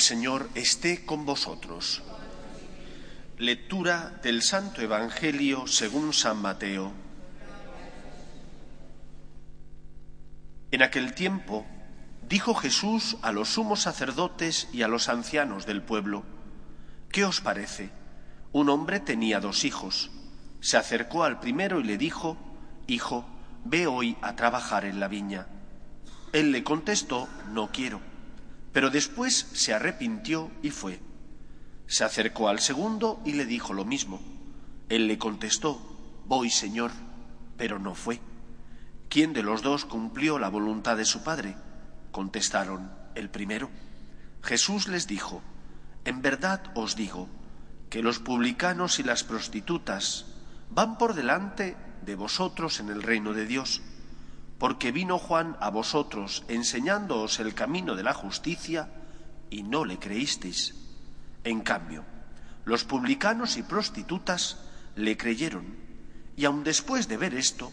Señor esté con vosotros. Lectura del Santo Evangelio según San Mateo. En aquel tiempo dijo Jesús a los sumos sacerdotes y a los ancianos del pueblo, ¿qué os parece? Un hombre tenía dos hijos. Se acercó al primero y le dijo, Hijo, ve hoy a trabajar en la viña. Él le contestó, No quiero. Pero después se arrepintió y fue. Se acercó al segundo y le dijo lo mismo. Él le contestó, Voy, Señor, pero no fue. ¿Quién de los dos cumplió la voluntad de su padre? Contestaron, el primero. Jesús les dijo, En verdad os digo, que los publicanos y las prostitutas van por delante de vosotros en el reino de Dios porque vino Juan a vosotros enseñándoos el camino de la justicia y no le creísteis. En cambio, los publicanos y prostitutas le creyeron, y aun después de ver esto,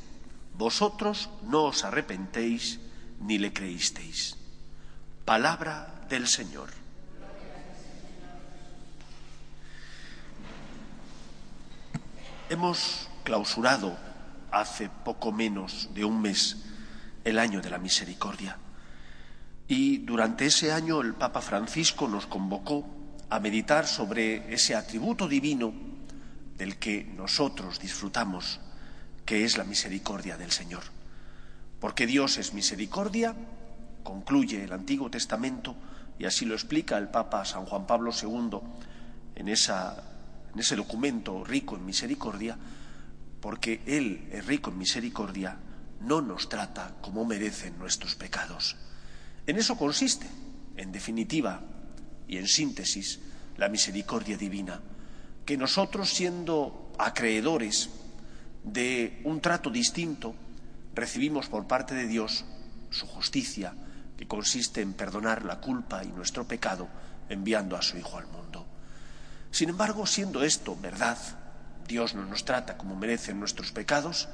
vosotros no os arrepentéis ni le creísteis. Palabra del Señor. Hemos clausurado hace poco menos de un mes el año de la misericordia. Y durante ese año el Papa Francisco nos convocó a meditar sobre ese atributo divino del que nosotros disfrutamos, que es la misericordia del Señor. Porque Dios es misericordia, concluye el Antiguo Testamento, y así lo explica el Papa San Juan Pablo II en, ese documento rico en misericordia, porque Él es rico en misericordia no nos trata como merecen nuestros pecados. En eso consiste, en definitiva y en síntesis, la misericordia divina, que nosotros siendo acreedores de un trato distinto, recibimos por parte de Dios su justicia, que consiste en perdonar la culpa y nuestro pecado enviando a su Hijo al mundo. Sin embargo, siendo esto verdad, Dios no nos trata como merecen nuestros pecados,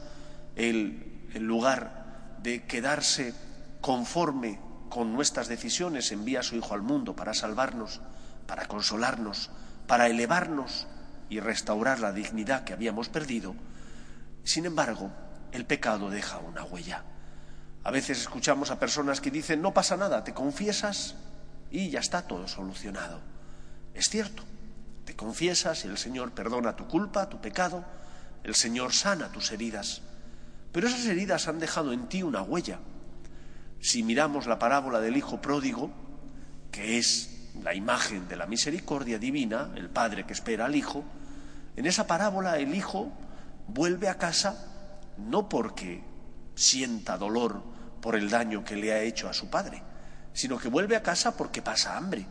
Él en lugar de quedarse conforme con nuestras decisiones, envía a su Hijo al mundo para salvarnos, para consolarnos, para elevarnos y restaurar la dignidad que habíamos perdido. Sin embargo, el pecado deja una huella. A veces escuchamos a personas que dicen, no pasa nada, te confiesas y ya está todo solucionado. Es cierto, te confiesas y el Señor perdona tu culpa, tu pecado, el Señor sana tus heridas. Pero esas heridas han dejado en ti una huella. Si miramos la parábola del Hijo pródigo, que es la imagen de la misericordia divina, el Padre que espera al Hijo, en esa parábola el Hijo vuelve a casa no porque sienta dolor por el daño que le ha hecho a su Padre, sino que vuelve a casa porque pasa hambre,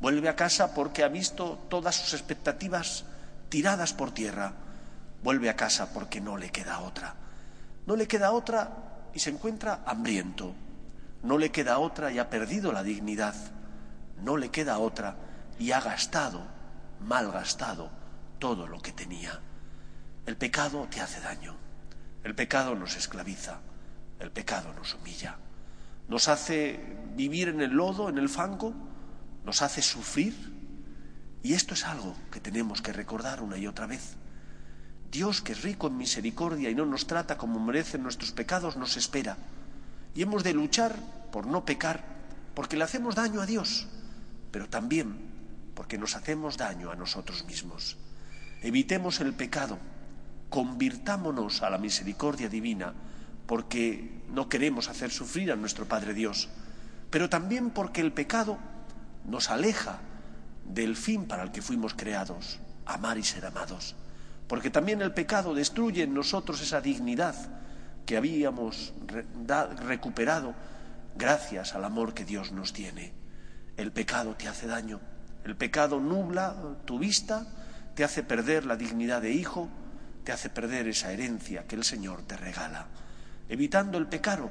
vuelve a casa porque ha visto todas sus expectativas tiradas por tierra, vuelve a casa porque no le queda otra. No le queda otra y se encuentra hambriento. No le queda otra y ha perdido la dignidad. No le queda otra y ha gastado, mal gastado, todo lo que tenía. El pecado te hace daño. El pecado nos esclaviza. El pecado nos humilla. Nos hace vivir en el lodo, en el fango. Nos hace sufrir. Y esto es algo que tenemos que recordar una y otra vez. Dios, que es rico en misericordia y no nos trata como merecen nuestros pecados, nos espera. Y hemos de luchar por no pecar, porque le hacemos daño a Dios, pero también porque nos hacemos daño a nosotros mismos. Evitemos el pecado, convirtámonos a la misericordia divina, porque no queremos hacer sufrir a nuestro Padre Dios, pero también porque el pecado nos aleja del fin para el que fuimos creados, amar y ser amados porque también el pecado destruye en nosotros esa dignidad que habíamos recuperado gracias al amor que Dios nos tiene. El pecado te hace daño. El pecado nubla tu vista, te hace perder la dignidad de hijo, te hace perder esa herencia que el Señor te regala. Evitando el pecado,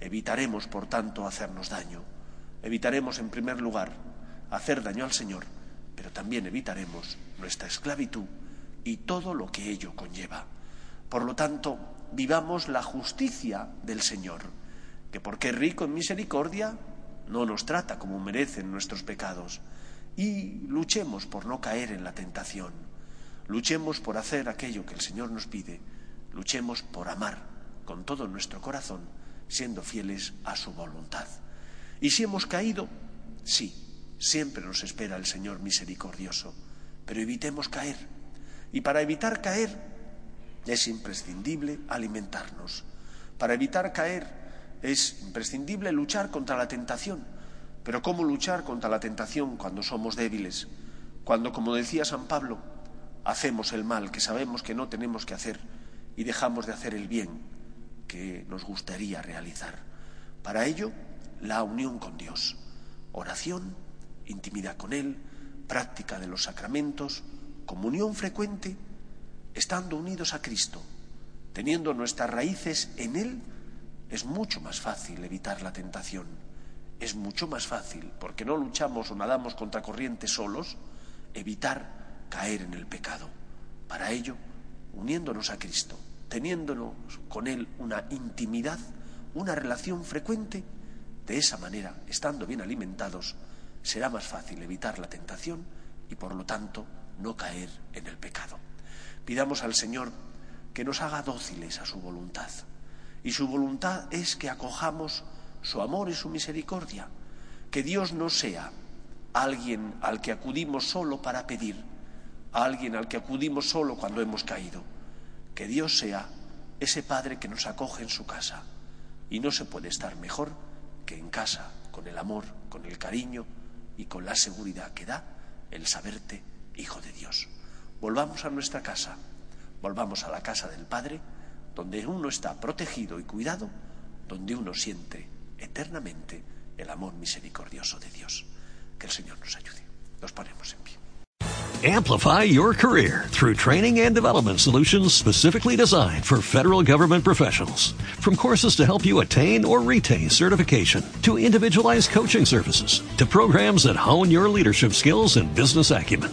evitaremos, por tanto, hacernos daño. Evitaremos, en primer lugar, hacer daño al Señor, pero también evitaremos nuestra esclavitud y todo lo que ello conlleva. Por lo tanto, vivamos la justicia del Señor, que porque es rico en misericordia, no nos trata como merecen nuestros pecados, y luchemos por no caer en la tentación, luchemos por hacer aquello que el Señor nos pide, luchemos por amar con todo nuestro corazón, siendo fieles a su voluntad. Y si hemos caído, sí, siempre nos espera el Señor misericordioso, pero evitemos caer. Y para evitar caer es imprescindible alimentarnos. Para evitar caer es imprescindible luchar contra la tentación. Pero ¿cómo luchar contra la tentación cuando somos débiles? Cuando, como decía San Pablo, hacemos el mal que sabemos que no tenemos que hacer y dejamos de hacer el bien que nos gustaría realizar. Para ello, la unión con Dios, oración, intimidad con Él, práctica de los sacramentos, comunión frecuente, estando unidos a Cristo, teniendo nuestras raíces en Él, es mucho más fácil evitar la tentación. Es mucho más fácil, porque no luchamos o nadamos contra corrientes solos, evitar caer en el pecado. Para ello, uniéndonos a Cristo, teniéndonos con Él una intimidad, una relación frecuente, de esa manera, estando bien alimentados, será más fácil evitar la tentación y, por lo tanto, no caer en el pecado. Pidamos al Señor que nos haga dóciles a su voluntad. Y su voluntad es que acojamos su amor y su misericordia. Que Dios no sea alguien al que acudimos solo para pedir, alguien al que acudimos solo cuando hemos caído. Que Dios sea ese Padre que nos acoge en su casa. Y no se puede estar mejor que en casa, con el amor, con el cariño y con la seguridad que da el saberte hijo de Dios. Volvamos a nuestra casa, volvamos a la casa del Padre, donde uno está protegido y cuidado, donde uno siente eternamente el amor misericordioso de Dios. Que el Señor nos ayude. Nos ponemos en pie. Amplify your career through training and development solutions specifically designed for federal government professionals. From courses to help you attain or retain certification, to individualized coaching services, to programs that hone your leadership skills and business acumen,